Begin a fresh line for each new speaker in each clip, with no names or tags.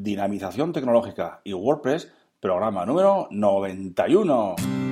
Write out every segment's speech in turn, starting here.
Dinamización Tecnológica y WordPress, programa número 91.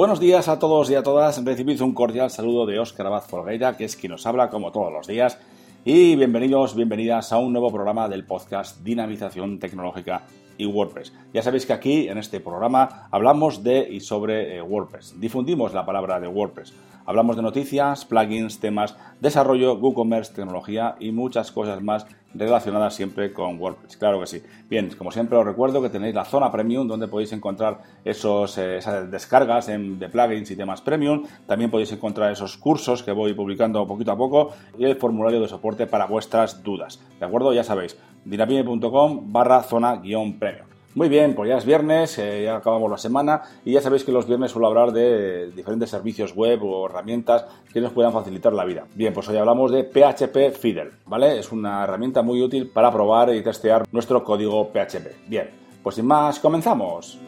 Buenos días a todos y a todas. Recibid un cordial saludo de Óscar Abad Folgueira, que es quien nos habla como todos los días. Y bienvenidos, bienvenidas a un nuevo programa del podcast Dinamización Tecnológica y WordPress. Ya sabéis que aquí, en este programa, hablamos de y sobre eh, WordPress. Difundimos la palabra de WordPress. Hablamos de noticias, plugins, temas, desarrollo, WooCommerce, tecnología y muchas cosas más relacionadas siempre con WordPress. Claro que sí. Bien, como siempre os recuerdo que tenéis la zona premium donde podéis encontrar esos, eh, esas descargas de plugins y temas premium. También podéis encontrar esos cursos que voy publicando poquito a poco y el formulario de soporte para vuestras dudas. ¿De acuerdo? Ya sabéis, dinapime.com barra zona guion premium. Muy bien, pues ya es viernes, eh, ya acabamos la semana y ya sabéis que los viernes suelo hablar de diferentes servicios web o herramientas que nos puedan facilitar la vida. Bien, pues hoy hablamos de PHP Fidel, ¿vale? Es una herramienta muy útil para probar y testear nuestro código PHP. Bien, pues sin más, comenzamos.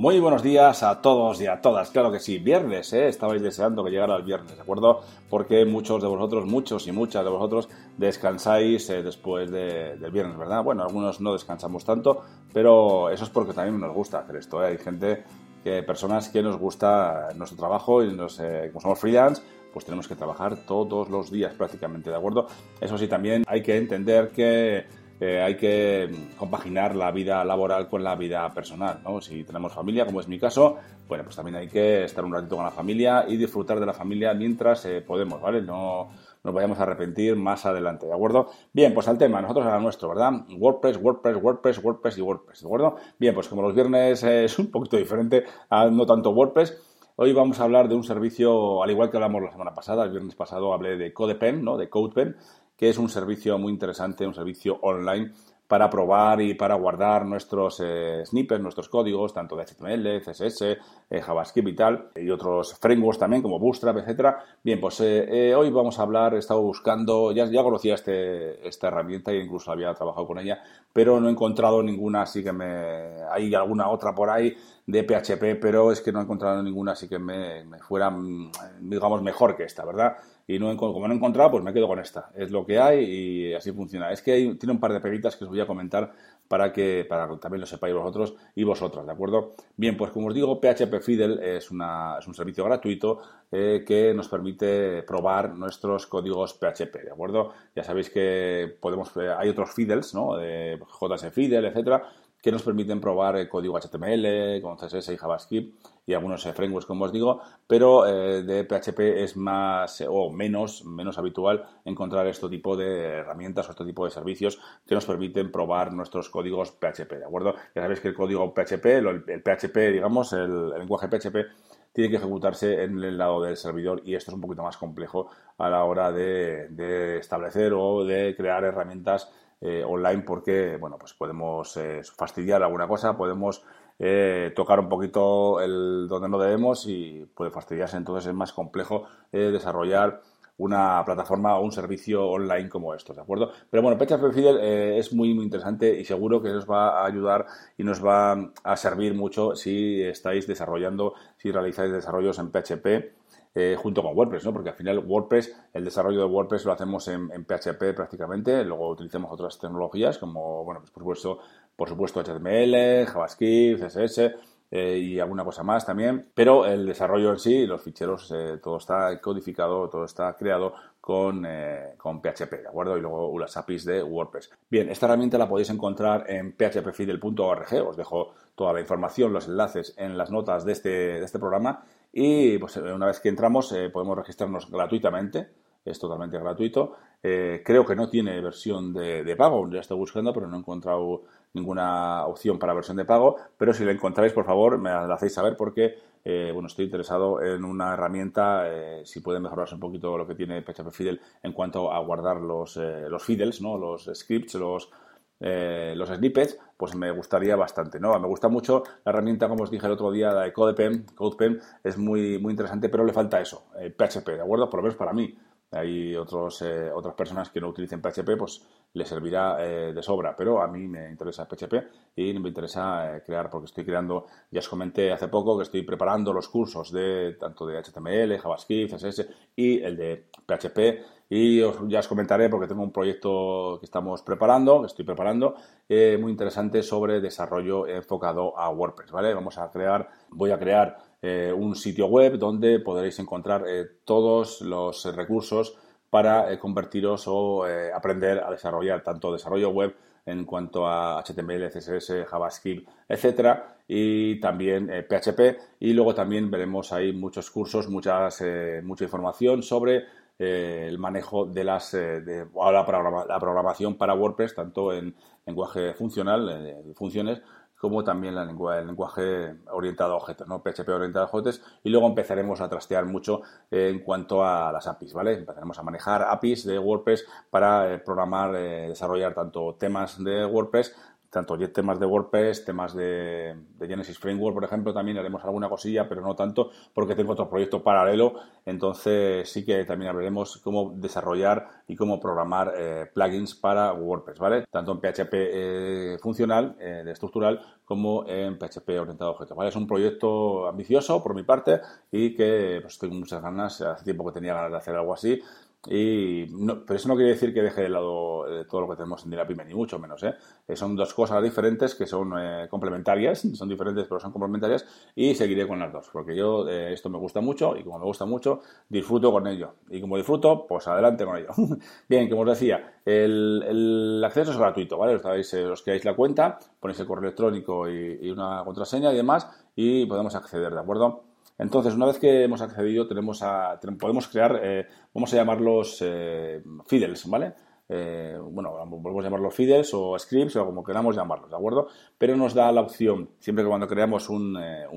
Muy buenos días a todos y a todas. Claro que sí, viernes, ¿eh? Estabais deseando que llegara el viernes, ¿de acuerdo? Porque muchos de vosotros, muchos y muchas de vosotros descansáis eh, después del viernes, ¿verdad? Bueno, algunos no descansamos tanto, pero eso es porque también nos gusta hacer esto. ¿eh? Hay gente, que, personas que nos gusta nuestro trabajo y nos, eh, como somos freelance, pues tenemos que trabajar todos los días prácticamente, ¿de acuerdo? Eso sí, también hay que entender que eh, hay que compaginar la vida laboral con la vida personal, ¿no? Si tenemos familia, como es mi caso, bueno, pues también hay que estar un ratito con la familia y disfrutar de la familia mientras eh, podemos, ¿vale? No nos vayamos a arrepentir más adelante, ¿de acuerdo? Bien, pues al tema, nosotros a nuestro, ¿verdad? WordPress, WordPress, WordPress, WordPress y WordPress, ¿de acuerdo? Bien, pues como los viernes es un poquito diferente, no tanto WordPress, Hoy vamos a hablar de un servicio, al igual que hablamos la semana pasada, el viernes pasado hablé de CodePen, ¿no? de CodePen, que es un servicio muy interesante, un servicio online para probar y para guardar nuestros eh, snippets, nuestros códigos, tanto de HTML, CSS, eh, JavaScript y tal, y otros frameworks también como Bootstrap, etcétera. Bien, pues eh, hoy vamos a hablar, he estado buscando, ya, ya conocía este, esta herramienta e incluso había trabajado con ella, pero no he encontrado ninguna, así que me hay alguna otra por ahí de PHP, pero es que no he encontrado ninguna así que me, me fuera, mm, digamos, mejor que esta, ¿verdad? Y no, como no he encontrado, pues me quedo con esta. Es lo que hay y así funciona. Es que tiene un par de peguitas que os voy a comentar para que, para también lo sepáis vosotros y vosotras, ¿de acuerdo? Bien, pues como os digo, PHP Fidel es, un servicio gratuito eh, que nos permite probar nuestros códigos PHP, ¿de acuerdo? Ya sabéis que podemos, eh, hay otros Fidels, ¿no? De JS Fidel, etcétera, que nos permiten probar el código HTML con CSS y JavaScript y algunos eh, frameworks, como os digo, pero eh, de PHP es más o menos, menos habitual encontrar este tipo de herramientas o este tipo de servicios que nos permiten probar nuestros códigos PHP, ¿de acuerdo? Ya sabéis que el código PHP, el, PHP, digamos, el, lenguaje PHP, tiene que ejecutarse en el lado del servidor y esto es un poquito más complejo a la hora de establecer o de crear herramientas eh, online porque, bueno, pues podemos eh, fastidiar alguna cosa, podemos eh, tocar un poquito el donde no debemos y puede fastidiarse. Entonces es más complejo desarrollar una plataforma o un servicio online como estos, ¿de acuerdo? Pero bueno, PHP Fidel es muy, muy interesante y seguro que nos va a ayudar y nos va a servir mucho si estáis desarrollando, si realizáis desarrollos en PHP eh, junto con WordPress, ¿no? Porque al final WordPress, el desarrollo de WordPress lo hacemos en, PHP prácticamente, luego utilizamos otras tecnologías como, bueno, pues por supuesto, por supuesto HTML, JavaScript, CSS, eh, y alguna cosa más también, pero el desarrollo en sí, los ficheros, eh, todo está codificado, todo está creado con, con, PHP, ¿de acuerdo? Y luego las APIs de WordPress. Bien, esta herramienta la podéis encontrar en phpfidel.org, os dejo toda la información, los enlaces en las notas de este, de este programa y pues, una vez que entramos eh, podemos registrarnos gratuitamente, es totalmente gratuito. Eh, creo que no tiene versión de, pago, ya estoy buscando, pero no he encontrado ninguna opción para versión de pago, pero si la encontráis, por favor, me la hacéis saber porque eh, bueno, estoy interesado en una herramienta, eh, si puede mejorarse un poquito lo que tiene PHP Fidel en cuanto a guardar los, eh, los fiddles, ¿no? los scripts, los, los snippets, pues me gustaría bastante, ¿no? Me gusta mucho la herramienta, como os dije el otro día, la de CodePen, CodePen es muy, muy interesante, pero le falta eso, PHP, ¿de acuerdo? Por lo menos para mí. Hay otros, otras personas que no utilicen PHP, pues le servirá eh, de sobra, pero a mí me interesa PHP y me interesa eh, crear, porque estoy creando, ya os comenté hace poco que estoy preparando los cursos de tanto de HTML, JavaScript, CSS y el de PHP y ya os comentaré porque tengo un proyecto que estamos preparando, que estoy preparando, eh, muy interesante sobre desarrollo enfocado a WordPress, ¿vale? Vamos a crear, voy a crear un sitio web donde podréis encontrar todos los recursos para eh, convertiros o eh, aprender a desarrollar tanto desarrollo web en cuanto a HTML, CSS, JavaScript, etcétera, y también PHP. Eh, y luego también veremos ahí muchos cursos, muchas, mucha información sobre el manejo de las de, la, la, programación para WordPress, tanto en lenguaje funcional, funciones, como también el lenguaje orientado a objetos, ¿no? PHP orientado a objetos, y luego empezaremos a trastear mucho en cuanto a las APIs, ¿vale? Empezaremos a manejar APIs de WordPress para eh, programar, eh, desarrollar tanto temas de WordPress tanto temas de WordPress, temas de, Genesis Framework, por ejemplo, también haremos alguna cosilla, pero no tanto porque tengo otro proyecto paralelo. Entonces sí que también hablaremos cómo desarrollar y cómo programar eh, plugins para WordPress, ¿vale? Tanto en PHP eh, funcional, eh, de estructural, como en PHP orientado a objetos, ¿vale? Es un proyecto ambicioso por mi parte y que pues, tengo muchas ganas, hace tiempo que tenía ganas de hacer algo así y no, pero eso no quiere decir que deje de lado eh, todo lo que tenemos en Dirapime, ni mucho menos. ¿eh? ¿eh? son dos cosas diferentes que son eh, complementarias, son diferentes pero son complementarias y seguiré con las dos, porque yo esto me gusta mucho y como me gusta mucho, disfruto con ello. Y como disfruto, pues adelante con ello. Bien, como os decía, el, el, acceso es gratuito, ¿vale? Os, dais, os creáis la cuenta, ponéis el correo electrónico y, y una contraseña y demás y podemos acceder, ¿de acuerdo? Entonces, una vez que hemos accedido, tenemos a, podemos crear, eh, vamos a llamarlos eh, fiddles, ¿vale? Eh, bueno, podemos llamarlos fiddles o scripts o como queramos llamarlos, ¿de acuerdo? Pero nos da la opción, siempre que cuando creamos un,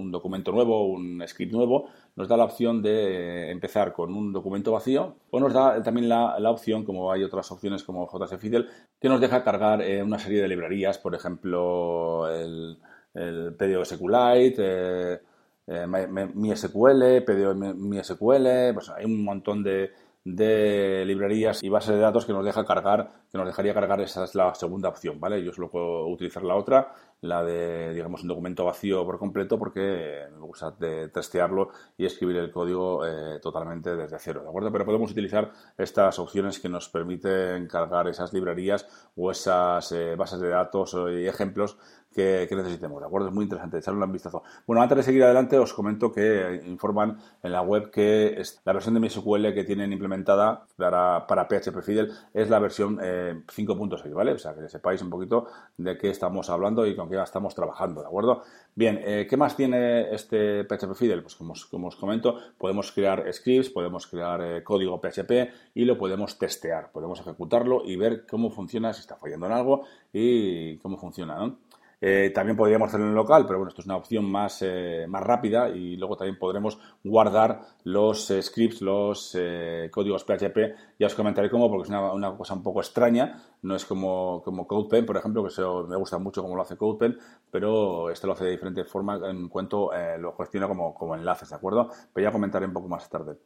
documento nuevo, un script nuevo, nos da la opción de empezar con un documento vacío o nos da también la, opción, como hay otras opciones como JS Fiddle, que nos deja cargar una serie de librerías, por ejemplo, el, el SQLite, eh, mi SQL, PDO mi SQL, pues hay un montón de, de librerías y bases de datos que nos deja cargar, que nos dejaría cargar, esa es la segunda opción, ¿vale? Yo solo puedo utilizar la otra, la de, digamos, un documento vacío por completo porque me gusta de testearlo y escribir el código eh, totalmente desde cero, ¿de acuerdo? Pero podemos utilizar estas opciones que nos permiten cargar esas librerías o esas eh, bases de datos y ejemplos que, necesitemos, ¿de acuerdo? Es muy interesante, echarle un vistazo. Bueno, antes de seguir adelante os comento que informan en la web que la versión de MySQL que tienen implementada para, para PHP Fidel es la versión 5.6, eh, ¿vale? O sea, que sepáis un poquito de qué estamos hablando y con qué estamos trabajando, ¿de acuerdo? Bien, eh, ¿qué más tiene este PHP Fidel? Pues como, como, os comento, podemos crear scripts, podemos crear eh, código PHP y lo podemos testear, podemos ejecutarlo y ver cómo funciona, si está fallando en algo y cómo funciona, ¿no? Eh, también podríamos hacerlo en local, pero bueno, esto es una opción más, eh, más rápida y luego también podremos guardar los eh, scripts, los códigos PHP. Ya os comentaré cómo, porque es una, cosa un poco extraña. No es como, como CodePen, por ejemplo, que me gusta mucho cómo lo hace CodePen, pero este lo hace de diferente forma en cuanto lo gestiona como, como enlaces, ¿de acuerdo? Pero ya comentaré un poco más tarde.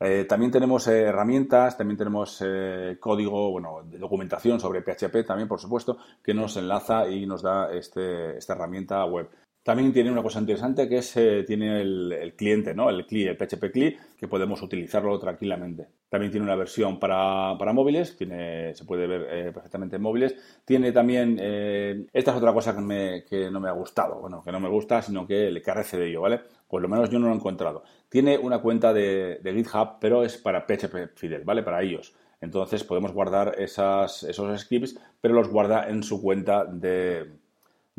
Eh, también tenemos eh, herramientas, también tenemos eh, código, bueno, de documentación sobre PHP también, por supuesto, que nos enlaza y nos da este, esta herramienta web. También tiene una cosa interesante que es eh, tiene el, cliente, ¿no? El CLI, el PHP CLI, que podemos utilizarlo tranquilamente. También tiene una versión para, móviles, tiene, se puede ver eh, perfectamente en móviles. Tiene también, eh, esta es otra cosa que, no me ha gustado, bueno, que no me gusta, sino que le carece de ello, ¿vale? Pues lo menos yo no lo he encontrado. Tiene una cuenta de, GitHub, pero es para PHP Fidel, ¿vale? Para ellos. Entonces podemos guardar esos scripts, pero los guarda en su cuenta de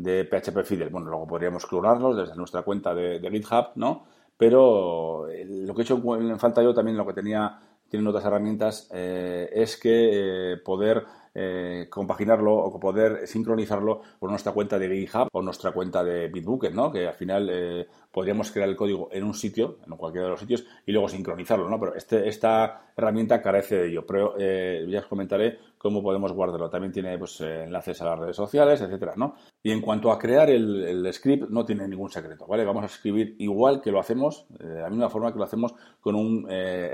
de PHP Fidel. Bueno, luego podríamos clonarlos desde nuestra cuenta de, GitHub, ¿no? Pero eh, lo que he hecho en falta yo también, lo que tenía, tienen otras herramientas, eh, es que eh, poder eh, compaginarlo o poder sincronizarlo con nuestra cuenta de GitHub o nuestra cuenta de Bitbucket, ¿no? Que al final eh, podríamos crear el código en un sitio, en cualquiera de los sitios, y luego sincronizarlo, ¿no? Pero este, esta herramienta carece de ello. Pero eh, ya os comentaré cómo podemos guardarlo. También tiene pues, enlaces a las redes sociales, etcétera, ¿no? Y en cuanto a crear el, script, no tiene ningún secreto, ¿vale? Vamos a escribir igual que lo hacemos, de la misma forma que lo hacemos con un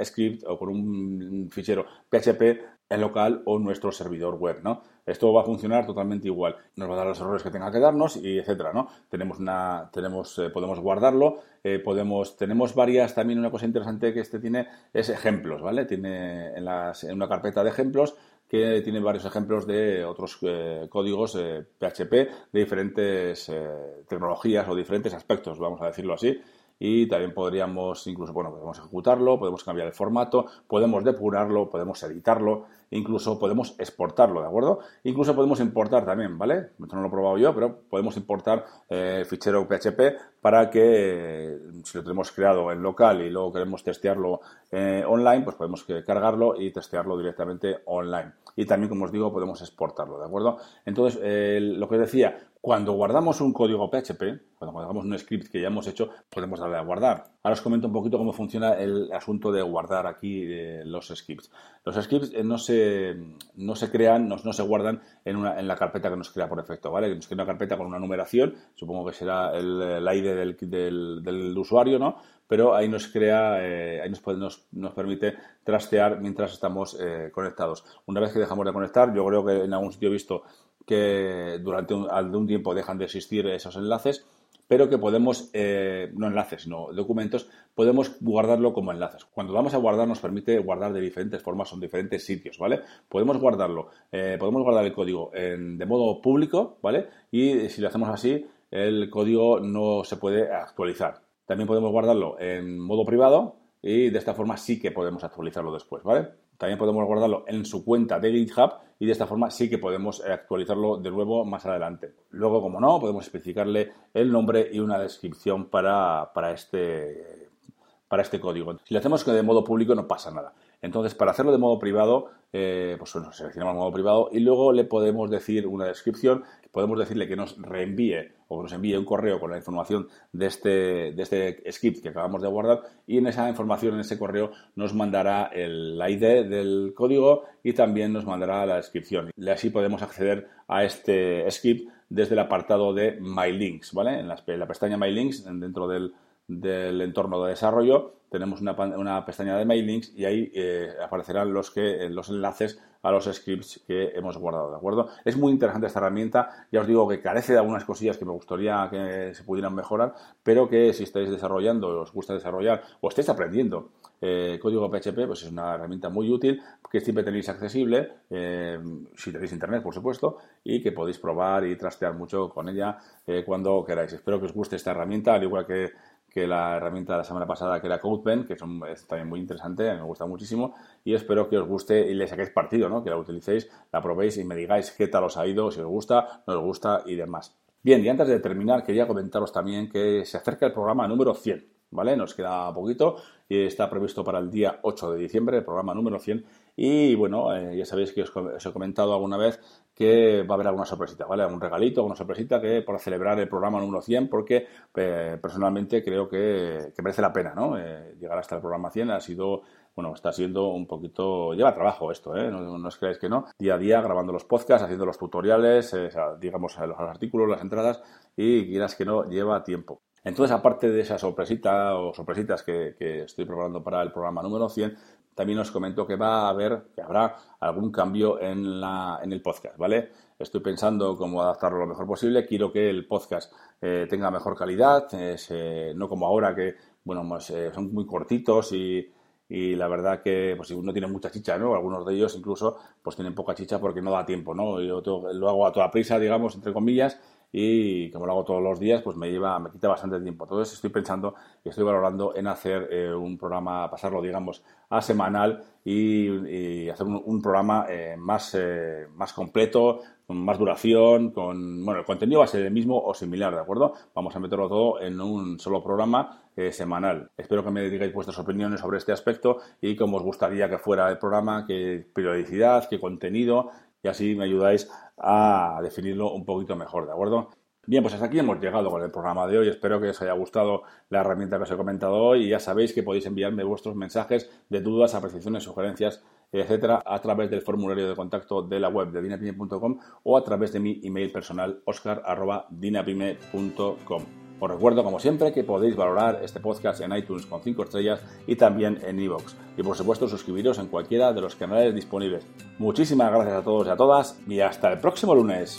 script o con un fichero PHP el local o nuestro servidor web, ¿no? Esto va a funcionar totalmente igual. Nos va a dar los errores que tenga que darnos y etcétera, ¿no? Tenemos una, tenemos, eh, podemos guardarlo, eh, podemos, tenemos varias, también una cosa interesante que este tiene es ejemplos, ¿vale? Tiene en, las, en una carpeta de ejemplos que tiene varios ejemplos de otros eh, códigos PHP de diferentes tecnologías o diferentes aspectos, vamos a decirlo así y también podríamos incluso, bueno, podemos ejecutarlo, podemos cambiar el formato, podemos depurarlo, podemos editarlo, incluso podemos exportarlo, ¿de acuerdo? Incluso podemos importar también, ¿vale? Esto no lo he probado yo, pero podemos importar eh, fichero PHP para que si lo tenemos creado en local y luego queremos testearlo eh, online, pues podemos cargarlo y testearlo directamente online. Y también, como os digo, podemos exportarlo, ¿de acuerdo? Entonces, lo que decía, cuando guardamos un código PHP, cuando guardamos un script que ya hemos hecho, podemos darle a guardar. Ahora os comento un poquito cómo funciona el asunto de guardar aquí eh, los scripts. Los scripts eh, no, se, no se crean, no, se guardan en, una, en la carpeta que nos crea por defecto, ¿vale? Nos crea una carpeta con una numeración, supongo que será el, ID del, usuario, ¿no? Pero ahí nos crea, eh, ahí nos, nos, nos, permite trastear mientras estamos conectados. Una vez que dejamos de conectar, yo creo que en algún sitio he visto que durante un, un tiempo dejan de existir esos enlaces, pero que podemos, eh, no enlaces, sino documentos, podemos guardarlo como enlaces. Cuando vamos a guardar nos permite guardar de diferentes formas, son diferentes sitios, ¿vale? Podemos guardarlo, eh, podemos guardar el código de modo público, ¿vale? Y si lo hacemos así, el código no se puede actualizar. También podemos guardarlo en modo privado y de esta forma sí que podemos actualizarlo después, ¿vale? También podemos guardarlo en su cuenta de GitHub y de esta forma sí que podemos eh, actualizarlo de nuevo más adelante. Luego, como no, podemos especificarle el nombre y una descripción para, este, para este código. Si lo hacemos de modo público no pasa nada. Entonces, para hacerlo de modo privado, eh, pues bueno, seleccionamos modo privado y luego le podemos decir una descripción, podemos decirle que nos reenvíe o nos envíe un correo con la información de este, de este script que acabamos de guardar y en esa información, en ese correo, nos mandará el ID del código y también nos mandará la descripción. Así podemos acceder a este script desde el apartado de My Links, ¿vale? En la, pestaña My Links, dentro del, del entorno de desarrollo, tenemos una, una pestaña de mailings y ahí eh, aparecerán los, que, los enlaces a los scripts que hemos guardado, ¿de acuerdo? Es muy interesante esta herramienta, ya os digo que carece de algunas cosillas que me gustaría que se pudieran mejorar, pero que si estáis desarrollando, os gusta desarrollar o estáis aprendiendo eh, código PHP, pues es una herramienta muy útil que siempre tenéis accesible, eh, si tenéis internet, por supuesto, y que podéis probar y trastear mucho con ella cuando queráis. Espero que os guste esta herramienta, al igual que que la herramienta de la semana pasada, que era CodePen, que es también muy interesante, me gusta muchísimo, y espero que os guste y le saquéis partido, ¿no? que la utilicéis, la probéis y me digáis qué tal os ha ido, si os gusta, no os gusta y demás. Bien, y antes de terminar, quería comentaros también que se acerca el programa número 100, ¿vale? Nos queda poquito y está previsto para el día 8 de diciembre, el programa número 100. Y bueno, eh, ya sabéis que os, he comentado alguna vez que va a haber alguna sorpresita, ¿vale? Algún regalito, alguna sorpresita que para celebrar el programa número 100, porque eh, personalmente creo que, merece la pena, ¿no? Eh, llegar hasta el programa 100 ha sido, bueno, está siendo un poquito, lleva trabajo esto, ¿eh? No, no os creáis que no. Día a día grabando los podcasts, haciendo los tutoriales, digamos, los artículos, las entradas, y quieras que no, lleva tiempo. Entonces, aparte de esa sorpresita o sorpresitas que, que, estoy preparando para el programa número 100, también os comento que va a haber, que habrá algún cambio en, la, en el podcast, ¿vale? Estoy pensando cómo adaptarlo lo mejor posible. Quiero que el podcast eh, tenga mejor calidad, eh, no como ahora que, bueno, pues, eh, son muy cortitos y, y la verdad que pues no tiene mucha chicha, ¿no? Algunos de ellos incluso pues tienen poca chicha porque no da tiempo, ¿no? Yo lo hago a toda prisa, digamos, entre comillas, y como lo hago todos los días, pues me lleva, me quita bastante tiempo. Entonces estoy pensando y estoy valorando en hacer eh, un programa, pasarlo, digamos, a semanal y, hacer un, programa eh, más, eh, más completo, con más duración, con, bueno, el contenido va a ser el mismo o similar, ¿de acuerdo? Vamos a meterlo todo en un solo programa semanal. Espero que me digáis vuestras opiniones sobre este aspecto y cómo os gustaría que fuera el programa, qué periodicidad, qué contenido, y así me ayudáis a definirlo un poquito mejor, ¿de acuerdo? Bien, pues hasta aquí hemos llegado con el programa de hoy. Espero que os haya gustado la herramienta que os he comentado hoy y ya sabéis que podéis enviarme vuestros mensajes de dudas, apreciaciones, sugerencias, etcétera, a través del formulario de contacto de la web de dinapime.com o a través de mi email personal oscar.dinapime.com. Os recuerdo, como siempre, que podéis valorar este podcast en iTunes con 5 estrellas y también en iVoox. Y por supuesto, suscribiros en cualquiera de los canales disponibles. Muchísimas gracias a todos y a todas y hasta el próximo lunes.